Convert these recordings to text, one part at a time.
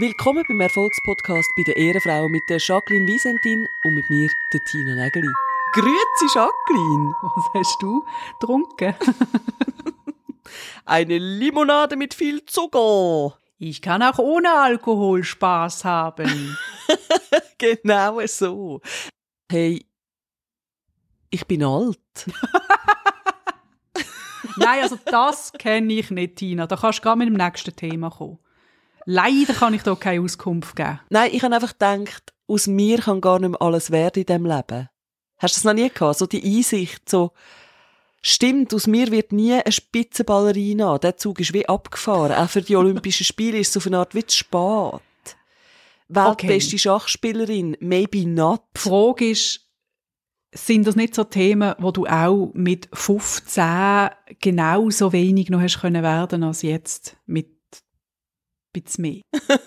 Willkommen beim Erfolgspodcast bei den Ehrenfrauen mit der Jacqueline Wiesentin und mit mir, der Tina Nägeli. Grüezi, Jacqueline! Was hast du getrunken? Eine Limonade mit viel Zucker. Ich kann auch ohne Alkohol Spaß haben. genau so. Hey, ich bin alt. Nein, also das kenne ich nicht, Tina. Da kannst du gar mit dem nächsten Thema kommen. Leider kann ich da keine Auskunft geben. Nein, ich habe einfach gedacht, aus mir kann gar nicht mehr alles werden in diesem Leben. Hast du das noch nie gehabt? So die Einsicht, so, stimmt, aus mir wird nie eine Spitzenballerina. Der Zug ist wie abgefahren. Auch für die Olympischen Spiele ist es auf eine Art wie zu spät. Weltbeste okay. Schachspielerin, maybe not. Die Frage ist, sind das nicht so Themen, wo du auch mit 15 genauso wenig noch hast können werden als jetzt mit bisschen mehr.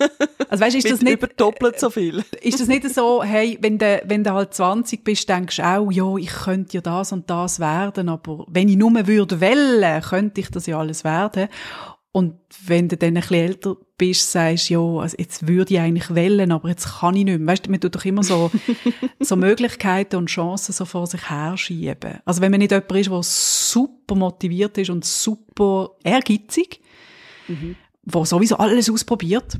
Also weißt, ist das nicht über doppelt so viel? Ist das nicht so, hey, wenn du wenn du halt 20 bist, denkst du auch, ja, ich könnte ja das und das werden, aber wenn ich nur würde wählen, könnte ich das ja alles werden. Und wenn du dann ein bisschen älter bist, sagst du, ja, also jetzt würde ich eigentlich wählen, aber jetzt kann ich nicht mehr. Weißt du, man tut doch immer so, so Möglichkeiten und Chancen so vor sich herschieben. Also wenn man nicht jemand ist, der super motiviert ist und super ehrgeizig, mhm. Wo sowieso alles ausprobiert,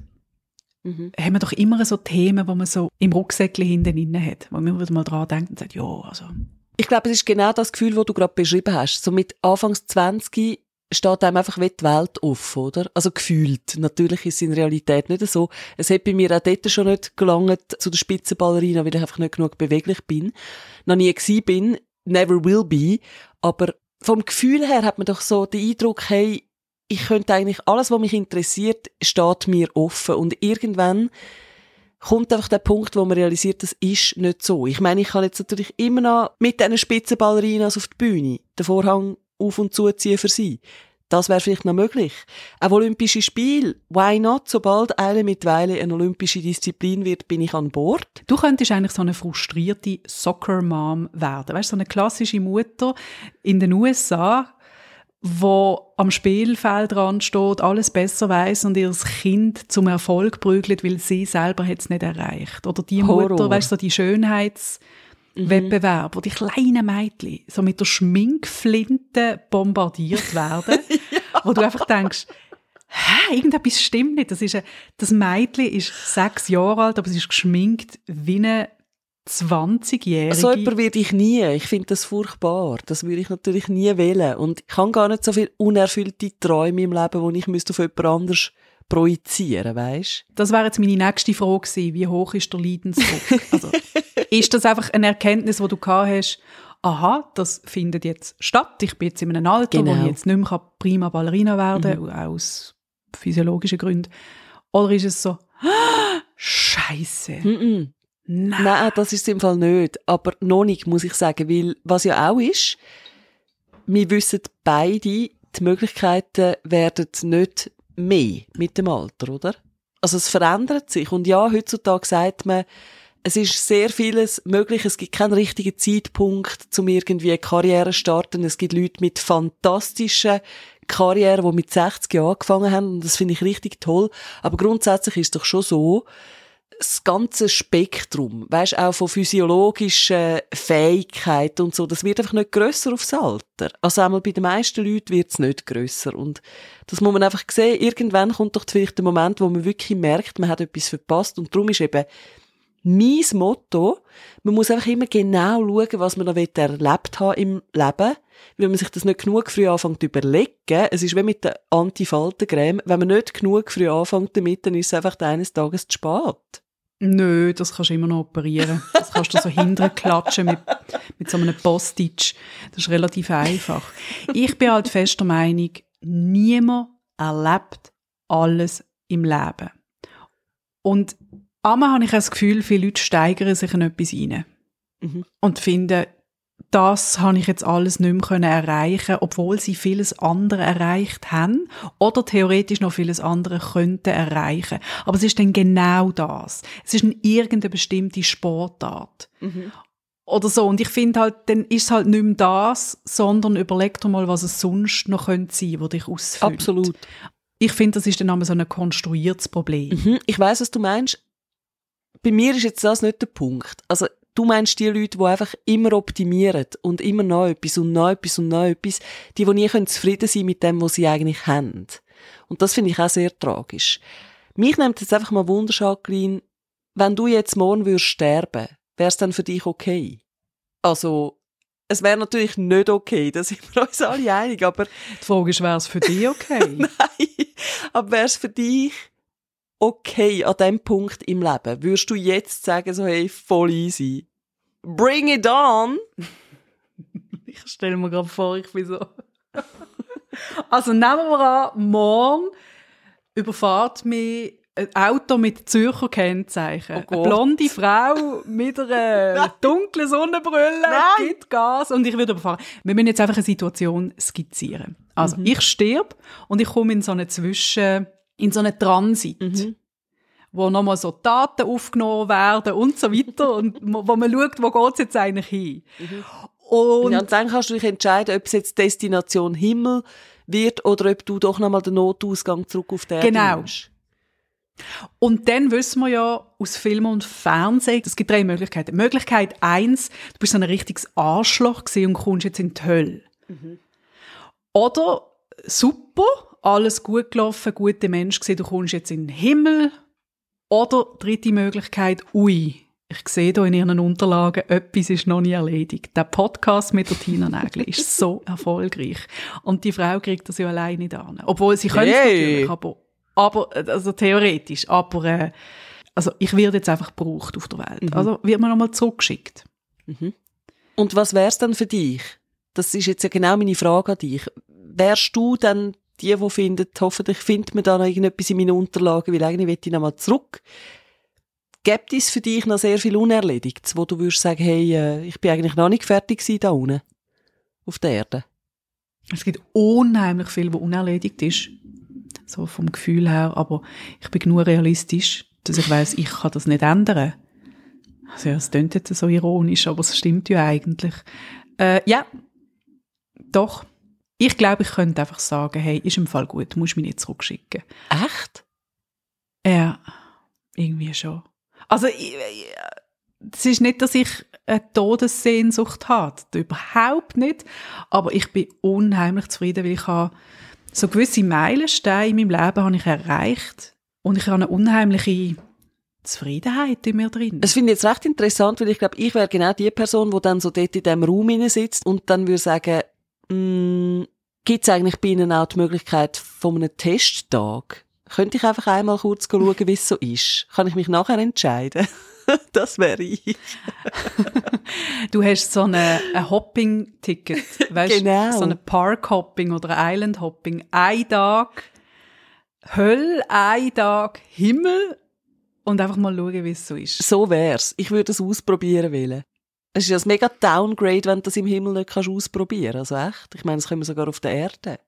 mhm. haben wir doch immer so Themen, wo man so im Rucksäckchen hinten drin hat, wo man wieder mal dran denkt und sagt, ja, also. Ich glaube, es ist genau das Gefühl, das du gerade beschrieben hast. So mit Anfangs 20 steht einem einfach wie die Welt auf, oder? Also gefühlt. Natürlich ist es in Realität nicht so. Es hat bei mir auch dort schon nicht gelangt zu der Spitzenballerina, weil ich einfach nicht genug beweglich bin. Noch nie gewesen bin, never will be. Aber vom Gefühl her hat man doch so den Eindruck, hey, ich könnte eigentlich alles, was mich interessiert, steht mir offen. Und irgendwann kommt einfach der Punkt, wo man realisiert, das ist nicht so. Ich meine, ich kann jetzt natürlich immer noch mit diesen Spitzenballerinas auf die Bühne den Vorhang auf- und zuziehen für sie. Das wäre vielleicht noch möglich. Auch Olympische Spiele, why not? Sobald eine mittlerweile eine olympische Disziplin wird, bin ich an Bord. Du könntest eigentlich so eine frustrierte Soccer-Mom werden. Weißt du, so eine klassische Mutter in den USA, wo am Spielfeld dran steht, alles besser weiß und ihr Kind zum Erfolg prügelt, weil sie selber es nicht erreicht. Oder die Horror. Mutter, weißt du, so die Schönheits- mhm. Wo die kleinen Mädchen so mit der Schminkflinte bombardiert werden, ja. wo du einfach denkst, hä, irgendetwas stimmt nicht. Das, ist ein, das Mädchen ist sechs Jahre alt, aber sie ist geschminkt wie eine 20-Jährige. So jemand werde ich nie. Ich finde das furchtbar. Das würde ich natürlich nie wählen. Und ich habe gar nicht so viele unerfüllte Träume im Leben, die ich müsste auf jemand anderes projizieren, weißt? Das wäre jetzt meine nächste Frage gewesen. Wie hoch ist der Leidensdruck? also, ist das einfach eine Erkenntnis, die du gehabt hast? Aha, das findet jetzt statt. Ich bin jetzt in einem Alter, genau. wo ich jetzt nicht mehr prima Ballerina werden kann, mhm. aus physiologischen Gründen. Oder ist es so, ah, Scheiße. Mhm. Nein. Nein, das ist es im Fall nicht. Aber noch nicht, muss ich sagen. Weil, was ja auch ist, wir wissen beide, die Möglichkeiten werden nicht mehr mit dem Alter, oder? Also es verändert sich. Und ja, heutzutage sagt man, es ist sehr vieles möglich. Es gibt keinen richtigen Zeitpunkt, um irgendwie eine Karriere zu starten. Es gibt Leute mit fantastischen Karrieren, die mit 60 Jahren angefangen haben. Und das finde ich richtig toll. Aber grundsätzlich ist es doch schon so, das ganze Spektrum, weißt auch von physiologischen Fähigkeiten und so, das wird einfach nicht grösser aufs Alter. Also einmal bei den meisten Leuten wird es nicht grösser und das muss man einfach sehen. Irgendwann kommt doch vielleicht der Moment, wo man wirklich merkt, man hat etwas verpasst und darum ist eben mein Motto, man muss einfach immer genau schauen, was man noch erlebt haben im Leben. Wenn man sich das nicht genug früh anfängt zu überlegen, es ist wie mit der Antifaltencreme, wenn man nicht genug früh anfängt damit, dann ist es einfach eines Tages zu spät. Nö, das kannst du immer noch operieren. Das kannst du so hinten klatschen mit, mit so einem Postage. Das ist relativ einfach. Ich bin halt fester Meinung, niemand erlebt alles im Leben. Und einmal habe ich das Gefühl, viele Leute steigern sich in etwas rein. Mhm. Und finden, das habe ich jetzt alles nicht mehr können erreichen, obwohl sie vieles andere erreicht haben oder theoretisch noch vieles andere könnten erreichen. Aber es ist dann genau das. Es ist eine irgendeine bestimmte Sportart. Mhm. Oder so. Und ich finde halt, dann ist es halt nicht mehr das, sondern überleg dir mal, was es sonst noch könnte sein, was dich ausfüllt. Absolut. ich finde, das ist dann einmal so ein konstruiertes Problem. Mhm. Ich weiß, was du meinst. Bei mir ist jetzt das nicht der Punkt. Also, du meinst die Leute, die einfach immer optimieren und immer noch etwas und noch etwas und noch etwas, die, die nie zufrieden sein mit dem, was sie eigentlich haben. Und das finde ich auch sehr tragisch. Mich nimmt jetzt einfach mal Wunder, Jacqueline, wenn du jetzt morgen würdest sterben, wäre es dann für dich okay? Also, es wäre natürlich nicht okay, da sind wir uns alle einig, aber... Die Frage ist, wäre es für dich okay? Nein, aber wäre es für dich okay an dem Punkt im Leben? Würdest du jetzt sagen, so, hey, voll easy? Bring it on! ich stelle mir gerade vor, ich bin so... also nehmen wir an, morgen überfahrt mich ein Auto mit Zürcher Kennzeichen. Oh eine blonde Frau mit einer dunklen Sonnenbrille Nein. gibt Gas und ich würde überfahren. Wir müssen jetzt einfach eine Situation skizzieren. Also mhm. ich sterbe und ich komme in so eine Zwischen, in so eine Transit. Mhm wo nochmal so Daten aufgenommen werden und so weiter und wo man schaut, wo geht's jetzt eigentlich hin. Mhm. Und, ja, und dann kannst du dich entscheiden, ob es jetzt Destination Himmel wird oder ob du doch nochmal den Notausgang zurück auf der Genau. Nimmst. Und dann wissen wir ja aus Film und Fernsehen, es gibt drei Möglichkeiten. Möglichkeit eins, du bist so ein richtiges Arschloch und kommst jetzt in die Hölle. Mhm. Oder super, alles gut gelaufen, guter Mensch gesehen, du kommst jetzt in den Himmel. Oder dritte Möglichkeit, ui, ich sehe hier in Ihren Unterlagen, etwas ist noch nie erledigt. Der Podcast mit der Tina Nägel ist so erfolgreich. Und die Frau kriegt das ja alleine nicht an. Obwohl sie hey. es natürlich, aber aber, äh, also theoretisch, aber, äh, also ich werde jetzt einfach gebraucht auf der Welt. Mhm. Also wird man nochmal zurückgeschickt. Mhm. Und was wär's dann für dich? Das ist jetzt ja genau meine Frage an dich. Wärst du dann die, die findet, hoffentlich findet man da noch irgendetwas in meinen Unterlagen, weil eigentlich will ich nochmal zurück. Gibt es für dich noch sehr viel Unerledigtes, wo du würdest sagen, hey, äh, ich bin eigentlich noch nicht fertig da unten, auf der Erde? Es gibt unheimlich viel, was unerledigt ist so vom Gefühl her, aber ich bin genug realistisch, dass ich weiß, ich kann das nicht ändern. Also ja, es klingt jetzt so ironisch, aber es stimmt ja eigentlich. Äh, ja, doch. Ich glaube, ich könnte einfach sagen, hey, ist im Fall gut, du musst mich nicht zurückschicken. Echt? Ja, irgendwie schon. Also, es ist nicht, dass ich eine Todessehnsucht habe. Überhaupt nicht. Aber ich bin unheimlich zufrieden, weil ich habe so gewisse Meilensteine in meinem Leben habe ich erreicht und ich habe eine unheimliche Zufriedenheit in mir drin. Das finde ich jetzt recht interessant, weil ich glaube, ich wäre genau die Person, die dann so dort in diesem Raum sitzt und dann würde sagen, gibt es eigentlich bei Ihnen auch die Möglichkeit von einem Testtag? Könnte ich einfach einmal kurz schauen, wie es so ist? Kann ich mich nachher entscheiden? das wäre ich. du hast so eine, ein Hopping-Ticket, weißt genau. so ein Park-Hopping oder ein Island-Hopping. Ein Tag Hölle, ein Tag Himmel und einfach mal schauen, wie es so ist. So wär's. Ich würde es ausprobieren wollen. Es ist ja ein mega Downgrade, wenn du das im Himmel nicht kannst ausprobieren kannst. Also echt. Ich meine, das können wir sogar auf der Erde.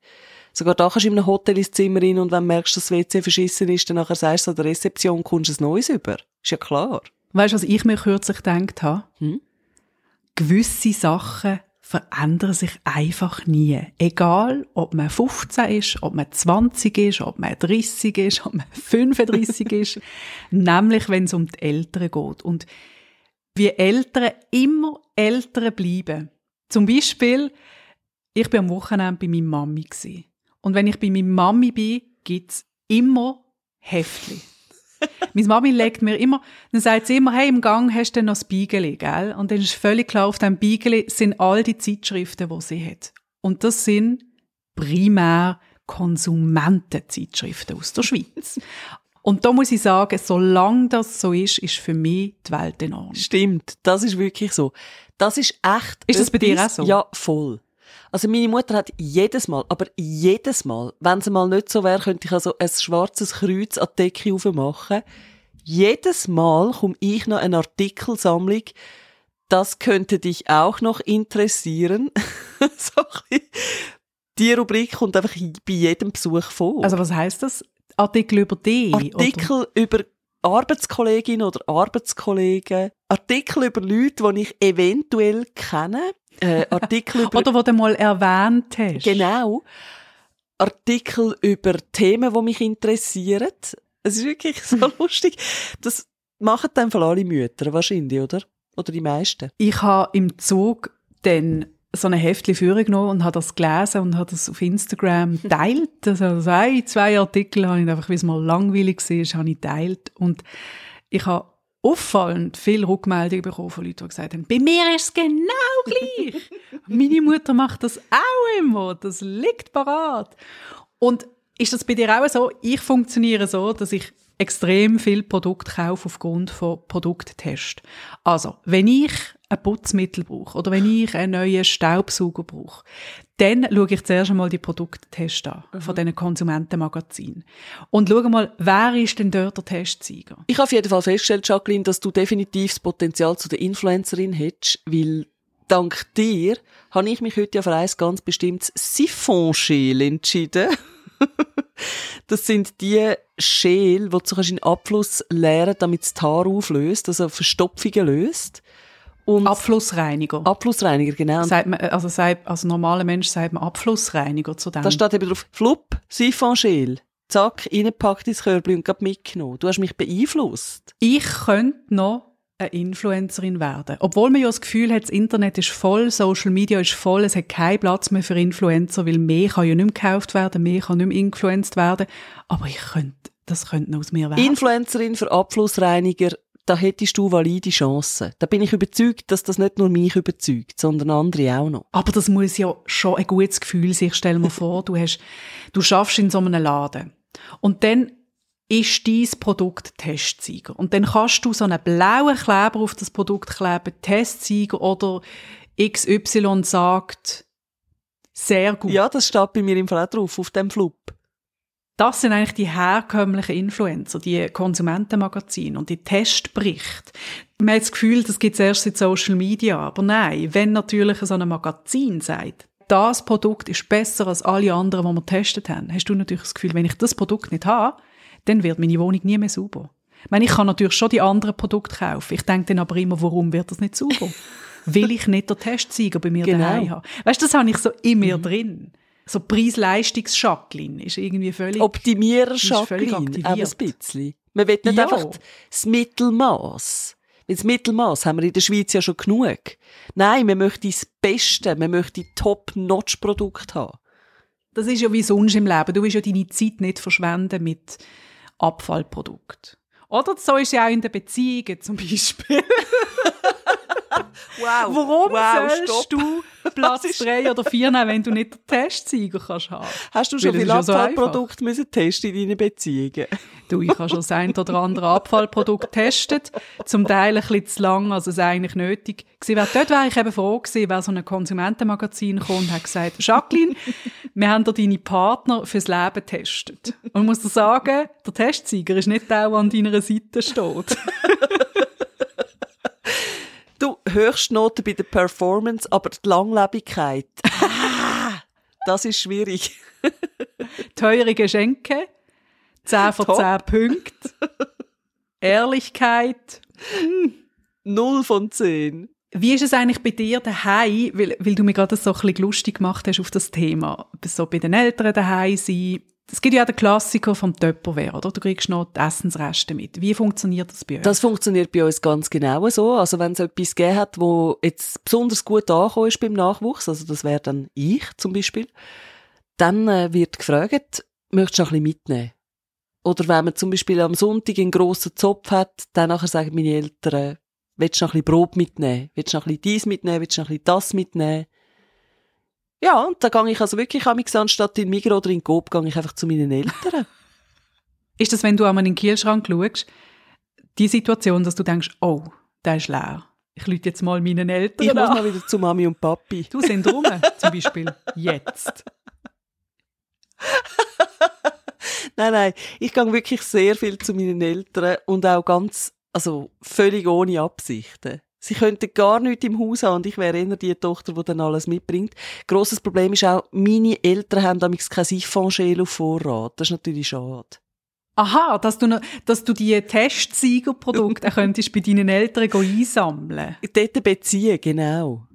Sogar da kannst du in einem Hotel ins Zimmer rein und wenn du merkst, dass das WC verschissen ist, dann nachher sagst du an der Rezeption, kommst du ein neues über. Ist ja klar. Weißt du, was ich mir kürzlich gedacht habe? Hm? Gewisse Sachen verändern sich einfach nie. Egal, ob man 15 ist, ob man 20 ist, ob man 30 ist, ob man 35 ist. Nämlich, wenn es um die Eltern geht. Und wie Eltern immer Eltern bleiben. Zum Beispiel, ich bin am Wochenende bei meiner Mami. Und wenn ich bei meiner Mami bin, gibt's immer Heftchen. Meine Mami legt mir immer, dann sagt sie immer, hey, im Gang hast du noch das Beigeli, gell? Und dann ist völlig klar, auf dem Beigeli sind all die Zeitschriften, die sie hat. Und das sind primär Konsumentenzeitschriften aus der Schweiz. Und da muss ich sagen, solange das so ist, ist für mich die Welt in Ordnung. Stimmt, das ist wirklich so. Das ist echt. Ist das bei dir auch so? Ja, voll. Also meine Mutter hat jedes Mal, aber jedes Mal, wenn es mal nicht so wäre, könnte ich also ein schwarzes Kreuz an die Decke aufmachen. Jedes Mal komme ich noch eine Artikelsammlung, das könnte dich auch noch interessieren. so die Rubrik kommt einfach bei jedem Besuch vor. Also was heißt das? Artikel über dich? Artikel oder? über Arbeitskolleginnen oder Arbeitskollegen. Artikel über Leute, die ich eventuell kenne äh, Artikel über... Oder wo du mal erwähnt hast. Genau. Artikel über Themen, die mich interessieren. Es ist wirklich so lustig. Das machen dann alle Mütter wahrscheinlich, oder? Oder die meisten. Ich habe im Zug dann so eine führen genommen und habe das gelesen und habe das auf Instagram teilt. Also ein, zwei Artikel habe ich einfach, wie es mal langweilig war, habe ich teilt. Und ich habe auffallend viele Rückmeldungen bekommen von Leuten, die gesagt haben, bei mir ist es genau gleich. Meine Mutter macht das auch immer. Das liegt parat. Und ist das bei dir auch so? Ich funktioniere so, dass ich extrem viel Produkt kaufe aufgrund von Produkttest. Also, wenn ich ein Putzmittel brauche oder wenn ich einen neuen Staubsauger brauche, dann schaue ich zuerst einmal die Produkttests an mhm. von diesen Konsumentenmagazinen. Und schaue mal, wer ist denn dort der Testsieger? Ich habe auf jeden Fall festgestellt, Jacqueline, dass du definitiv das Potenzial zu der Influencerin hättest, weil dank dir habe ich mich heute ja für ein ganz bestimmtes Siphonschäl entschieden. das sind die Schäl, die du in Abfluss leeren damit das Haar auflöst, also Verstopfungen löst. Und Abflussreiniger. Abflussreiniger, genau. Sagt man, also, sagt, also normaler Mensch sagt man Abflussreiniger zu dem. Da steht eben drauf, Flupp, Siphonschäl. Zack, reingepackt ins Körbchen und mitgenommen. Du hast mich beeinflusst. Ich könnte noch eine Influencerin werden. Obwohl man ja das Gefühl hat, das Internet ist voll, Social Media ist voll, es hat keinen Platz mehr für Influencer, weil mehr kann ja nicht mehr gekauft werden, mehr kann nicht mehr influenced werden. Aber ich könnte, das könnte noch aus mir werden. Influencerin für Abflussreiniger, da hättest du valide Chancen. Da bin ich überzeugt, dass das nicht nur mich überzeugt, sondern andere auch noch. Aber das muss ja schon ein gutes Gefühl sein. Stell mir vor, du hast, du schaffst in so einem Laden. Und dann ist dein Produkt Testsieger. Und dann kannst du so einen blauen Kleber auf das Produkt kleben, Testsieger oder XY sagt, sehr gut. Ja, das steht bei mir im Fall auch drauf, auf dem Flip. Das sind eigentlich die herkömmlichen Influencer, die Konsumentenmagazine und die Testberichte. Man hat das Gefühl, das gibt es erst in Social Media. Aber nein, wenn natürlich so ein Magazin sagt, das Produkt ist besser als alle anderen, die wir getestet haben, hast du natürlich das Gefühl, wenn ich das Produkt nicht habe, dann wird meine Wohnung nie mehr sauber. Ich meine, ich kann natürlich schon die anderen Produkte kaufen. Ich denke dann aber immer, warum wird das nicht sauber? Will ich nicht den Testsieger bei mir genau. daheim haben? Weißt du, das habe ich so immer mhm. drin. So Preis-Leistungs-Schacklin ist irgendwie völlig... Optimierer-Schacklin, auch ein bisschen. Man will nicht ja. einfach das Mittelmaß. Das Mittelmaß haben wir in der Schweiz ja schon genug. Nein, man möchte das Beste, man möchte Top-Notch-Produkt haben. Das ist ja wie sonst im Leben. Du willst ja deine Zeit nicht verschwenden mit Abfallprodukt. Oder so ist ja auch in den Beziehungen zum Beispiel. wow. Warum wow, sollst du Platz drei oder vier nehmen, wenn du nicht den Testsieger kannst haben? Hast du schon viele Abfallprodukte müssen testen in deinen Beziehungen? Du, ich habe schon das ein oder andere Abfallprodukt getestet. Zum Teil ein bisschen zu lang, als es eigentlich nötig war. Dort wäre ich eben froh gewesen, wer so ein Konsumentenmagazin kommt und hat gesagt, Jacqueline, wir haben dir deine Partner fürs Leben getestet. Und ich muss dir sagen, der Testsieger ist nicht der, der an deiner Seite steht. Höchstnote bei der Performance, aber die Langlebigkeit. Ah, das ist schwierig. Teure Geschenke, 10 von Top. 10 Punkten. Ehrlichkeit. Hm. 0 von 10. Wie ist es eigentlich bei dir daheim, weil, weil du mir gerade so ein bisschen lustig gemacht hast auf das Thema, so bei den Eltern daheim sein, es gibt ja auch den Klassiker vom Töpperware, oder? Du kriegst noch die Essensreste mit. Wie funktioniert das bei euch? Das funktioniert bei uns ganz genau so. Also wenn es etwas gegeben hat, wo jetzt besonders gut angekommen ist beim Nachwuchs, also das wäre dann ich zum Beispiel, dann äh, wird gefragt, möchtest du noch ein bisschen mitnehmen? Oder wenn man zum Beispiel am Sonntag einen grossen Zopf hat, dann nachher sagen meine Eltern, willst du noch ein bisschen Brot mitnehmen? Willst du noch ein bisschen dies mitnehmen? Willst du noch ein bisschen das mitnehmen? Ja, und da gehe ich also wirklich anstatt in Migros oder in Coop, gehe ich einfach zu meinen Eltern. ist das, wenn du einmal in den Kühlschrank schaust, die Situation, dass du denkst, oh, der ist leer. Ich lüte jetzt mal meinen Eltern Ich muss mal wieder zu Mami und Papi. Du sind rum, zum Beispiel jetzt. nein, nein, ich gehe wirklich sehr viel zu meinen Eltern und auch ganz, also völlig ohne Absichten. Sie könnten gar nichts im Haus haben und ich wäre eher die Tochter, die dann alles mitbringt. Grosses Problem ist auch, meine Eltern haben damals kein Siphonschäl auf Vorrat. Das ist natürlich schade. Aha, dass du, noch, dass du die Testsiegerprodukte könntest bei deinen Eltern einsammeln. Dort beziehen, genau.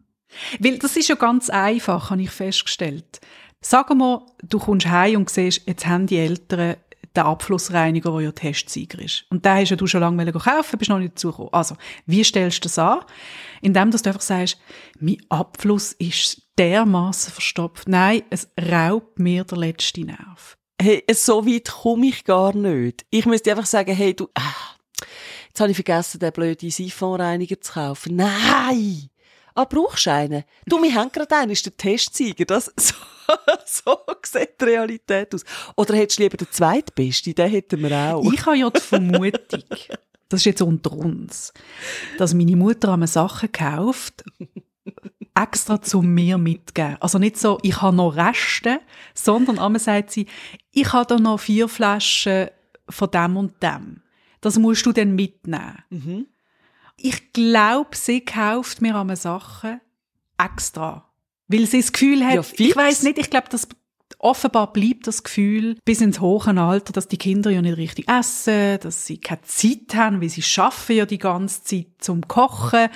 Weil das ist ja ganz einfach, habe ich festgestellt. Sag mal, du kommst heim und siehst, jetzt haben die Eltern den Abflussreiniger, der ja Testsieger ist. Und den hast ja du schon lange kaufen, bist noch nicht dazu gekommen. Also, wie stellst du das an? Indem dass du einfach sagst, mein Abfluss ist dermaßen verstopft. Nein, es raubt mir der letzte Nerv. Hey, so weit komme ich gar nicht. Ich müsste einfach sagen, hey, du, ah, jetzt habe ich vergessen, den blöden Siphonreiniger zu kaufen. Nein! Ah, brauchst du einen? Du, wir haben gerade einen, ist der Testsieger. Das, so, so sieht die Realität aus. Oder hättest du lieber den zweitbesten? Den hätten wir auch. Ich habe ja die Vermutung, das ist jetzt unter uns, dass meine Mutter einmal Sachen kauft, extra zu mir mitgeben. Also nicht so, ich habe noch Reste, sondern einmal sagt sie, ich habe da noch vier Flaschen von dem und dem. Das musst du dann mitnehmen. Mhm. Ich glaube, sie kauft mir einmal Sachen extra. Weil sie das Gefühl hat, Ja, ich weiß nicht, ich glaube, das offenbar bleibt das Gefühl bis ins hohe Alter, dass die Kinder ja nicht richtig essen, dass sie keine Zeit haben, weil sie schaffen ja die ganze Zeit zum Kochen,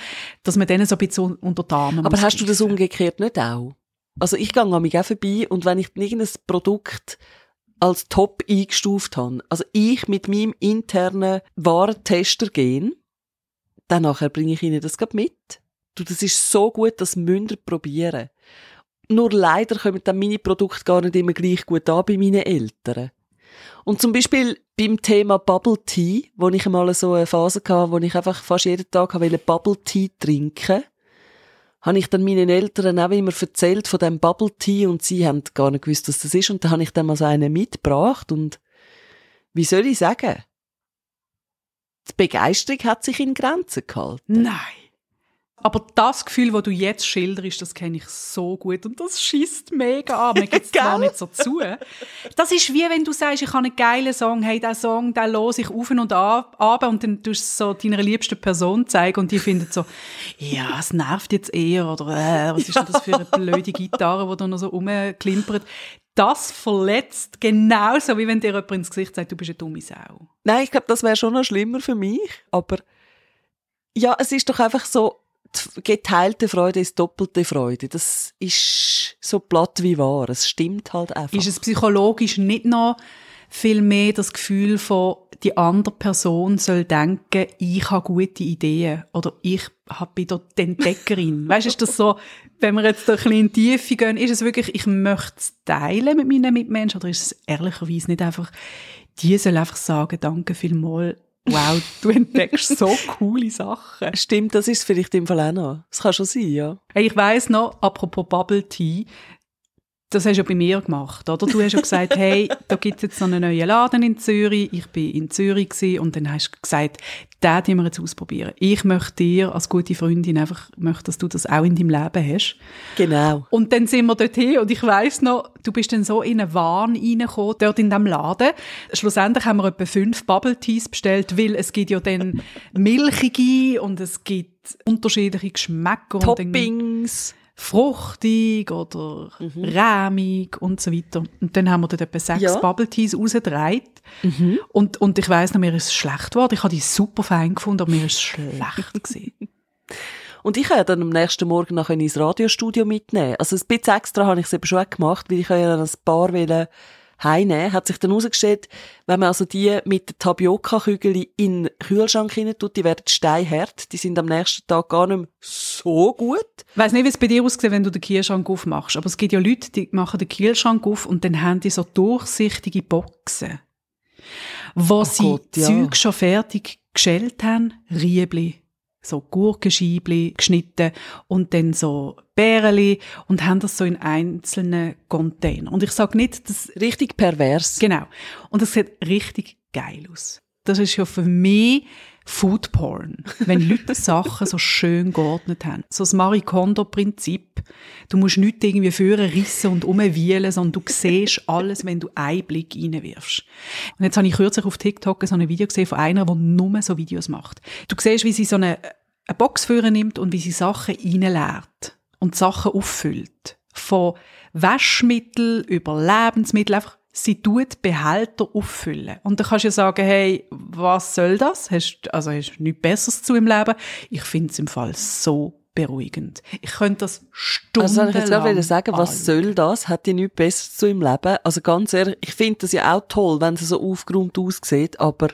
dass man denen so ein bisschen unter die Arme Aber hast du das umgekehrt nicht auch? Also ich gehe an mich auch vorbei und wenn ich irgendein Produkt als top eingestuft habe, also ich mit meinem internen Warentester gehen, dann nachher bringe ich ihnen das grad mit. Du, das ist so gut, das müsst ihr probieren. Nur leider kommen dann meine Produkte gar nicht immer gleich gut an bei meinen Eltern. Und zum Beispiel beim Thema Bubble Tea, wo ich einmal so eine Phase hatte, wo ich einfach fast jeden Tag wollte Bubble Tea trinken habe ich dann meinen Eltern auch immer erzählt von dem Bubble Tea und sie haben gar nicht gewusst, was das ist und dann habe ich dann mal so einen mitgebracht und wie soll ich sagen? Die Begeisterung hat sich in Grenzen gehalten. Nein. Aber das Gefühl, das du jetzt schilderst, das kenne ich so gut und das schießt mega an. Mir gibt es gar nicht so zu. Das ist wie wenn du sagst, ich habe einen geilen Song, hey, der Song, den los ich auf und ab und dann tust du es so deiner liebsten Person zeigen und die findet so, ja, es nervt jetzt eher oder äh, was ist denn das für eine blöde Gitarre, die da noch so rumklimpert. Das verletzt genauso, wie wenn dir jemand ins Gesicht sagt, du bist eine dumme Sau. Nein, ich glaube, das wäre schon noch schlimmer für mich, aber ja, es ist doch einfach so, geteilte Freude ist doppelte Freude. Das ist so platt wie wahr. Es stimmt halt einfach. Ist es psychologisch nicht noch viel mehr das Gefühl von, die andere Person soll denken, ich habe gute Ideen oder ich bin dort die Entdeckerin. weißt du, ist das so, wenn wir jetzt ein bisschen in die Tiefe gehen, ist es wirklich, ich möchte es teilen mit meinen Mitmenschen oder ist es ehrlicherweise nicht einfach, die soll einfach sagen, danke vielmals, wow, du entdeckst so coole Sachen. Stimmt, das ist vielleicht im Fall auch noch. Das kann schon sein, ja. Hey, ich weiss noch, apropos Bubble Tea, das hast du ja bei mir gemacht, oder? Du hast ja gesagt, hey, da gibt es jetzt so einen neuen Laden in Zürich. Ich bin in Zürich gewesen, und dann hast du gesagt, den die wir jetzt ausprobieren. Ich möchte dir als gute Freundin einfach, möchte, dass du das auch in deinem Leben hast. Genau. Und dann sind wir dorthin und ich weiss noch, du bist dann so in einen Wahn reingekommen, dort in diesem Laden. Schlussendlich haben wir etwa fünf Bubble Teas bestellt, weil es gibt ja dann milchige und es gibt unterschiedliche Geschmäcker. und dann- Toppings. Fruchtig oder rämig und so weiter. Und dann haben wir dort etwa sechs Ja. Bubble Teas rausgedreht. Und, und ich weiss noch, mir ist es schlecht geworden. Ich habe die super fein gefunden, aber mir ist es schlecht gewesen. Und ich konnte dann am nächsten Morgen noch ins Radiostudio mitnehmen. Also ein bisschen extra habe ich es eben schon auch gemacht, weil ich ja ein paar wollte heimnehmen. Hat sich dann herausgestellt, wenn man also die mit den Tapioca-Kügeln in den Kühlschrank rein tut, die werden steinhart. Die sind am nächsten Tag gar nicht mehr so gut. Ich weiss nicht, wie es bei dir aussieht, wenn du den Kühlschrank aufmachst. Aber es gibt ja Leute, die machen den Kühlschrank auf und dann haben die so durchsichtige Boxen, wo sie Oh Gott, ja. Zeug schon fertig geschält haben. Riebli, so Gurkenscheibli geschnitten und dann so Bärli und haben das so in einzelnen Containern. Und ich sage nicht, dass Richtig pervers. Genau. Und das sieht richtig geil aus. Das ist ja für mich Food Porn. Wenn Leute Sachen so schön geordnet haben. So das Marie Kondo-Prinzip. Du musst nicht irgendwie führen, rissen und umwühlen, sondern du siehst alles, wenn du einen Blick reinwirfst. Und jetzt habe ich kürzlich auf TikTok so ein Video gesehen von einer, die nur so Videos macht. Du siehst, wie sie so eine, eine Box führen nimmt und wie sie Sachen reinleert und Sachen auffüllt. Von Waschmittel über Lebensmittel, einfach sie tut Behälter auffüllen. Und dann kannst du ja sagen, hey, was soll das? Hast, also hast du nichts Besseres zu im Leben? Ich finde es im Fall so beruhigend. Ich könnte das stundenlang Also, ich jetzt gerade sagen, was anschauen. soll das? Hat die nichts Besseres zu im Leben? Also, ganz ehrlich, ich finde das ja auch toll, wenn es so aufgeräumt aussieht, aber,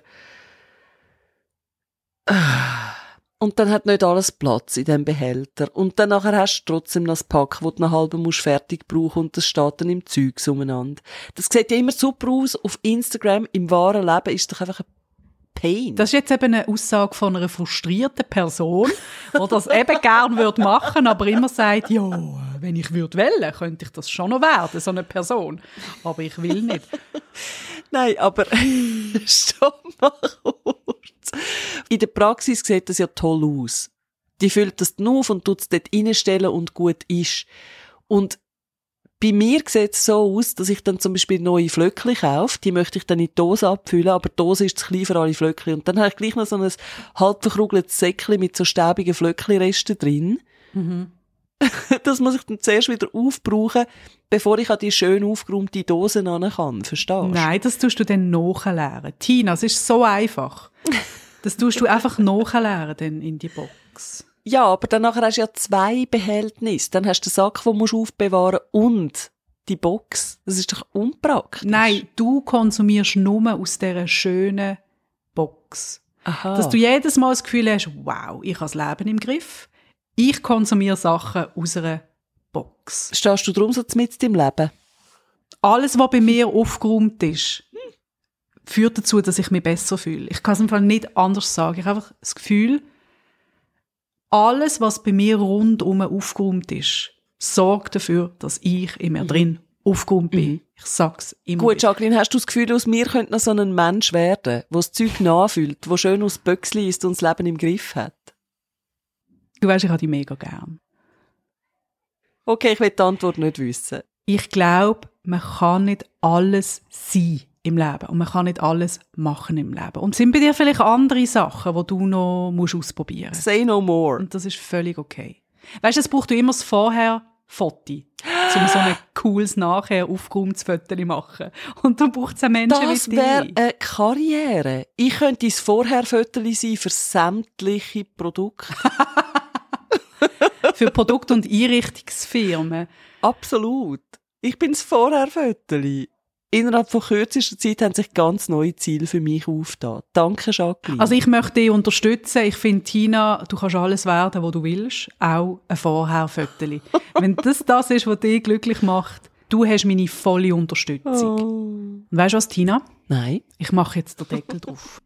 Ah. Und dann hat nicht alles Platz in dem Behälter. Und dann nachher hast du trotzdem noch das Pack, das du noch halb musst fertig brauchen und das steht dann im Zeug umeinander. Das sieht ja immer super aus. Auf Instagram, im wahren Leben ist doch einfach ein Pain. Das ist jetzt eben eine Aussage von einer frustrierten Person, die das eben gern würde machen, aber immer sagt, ja, wenn ich würde wählen, könnte ich das schon noch werden, so eine Person. Aber ich will nicht. Nein, aber stopp mal kurz. In der Praxis sieht das ja toll aus. Die füllt das dann auf und tut es dort reinstellen und gut ist. Und bei mir sieht es so aus, dass ich dann zum Beispiel neue Flöckchen kaufe, die möchte ich dann in die Dose abfüllen, aber die Dose ist zu klein für alle Flöckchen. Und dann habe ich gleich noch so ein halb verkrugeltes Säckchen mit so stäbigen Flöckchenresten drin. das muss ich dann zuerst wieder aufbrauchen, bevor ich an die schön aufgeräumte Dose ran kann. Verstehst du? Nein, das tust du dann nachleeren. Tina, es ist so einfach. Das tust du einfach nachleeren dann in die Box. Ja, aber dann nachher hast du ja zwei Behältnisse. Dann hast du den Sack, den musst du aufbewahren und die Box. Das ist doch unpraktisch. Nein, du konsumierst nur aus dieser schönen Box. Aha. Dass du jedes Mal das Gefühl hast, wow, ich habe das Leben im Griff. Ich konsumiere Sachen aus einer Box. Stehst du drum so mit im Leben? Alles, was bei mir aufgeräumt ist, führt dazu, dass ich mich besser fühle. Ich kann es im Fall nicht anders sagen. Ich habe einfach das Gefühl, alles, was bei mir rundum aufgeräumt ist, sorgt dafür, dass ich in mir drin aufgeräumt bin. Ich sag's immer. Gut. Jacqueline, hast du das Gefühl, aus mir könnte noch so ein Mensch werden, der das Zeug nachfühlt, der schön aus Böckli ist und das Leben im Griff hat? Du weißt, ich habe dich mega gern. Okay, ich will die Antwort nicht wissen. Ich glaube, man kann nicht alles sein im Leben und man kann nicht alles machen im Leben. Und es sind bei dir vielleicht andere Sachen, die du noch musst ausprobieren musst. Say no more. Und das ist völlig okay. Weißt du, es braucht du immer das Vorher-Foto, um so ein cooles Nachher aufgeräumtes Foto zu machen. Und du brauchst auch Menschen Das wie wäre dich. eine Karriere. Ich könnte das Vorher-Fötterli sein für sämtliche Produkte. Für Produkt- und Einrichtungsfirmen. Absolut. Ich bin das Vorher-Fötterli. Innerhalb von kürzester Zeit haben sich ganz neue Ziele für mich aufgetan. Danke, Jacqueline. Also ich möchte dich unterstützen. Ich finde, Tina, du kannst alles werden, was du willst. Auch ein Vorher-Foto. Wenn das das ist, was dich glücklich macht, du hast meine volle Unterstützung. oh. Und weißt du was, Tina? Nein. Ich mache jetzt den Deckel drauf.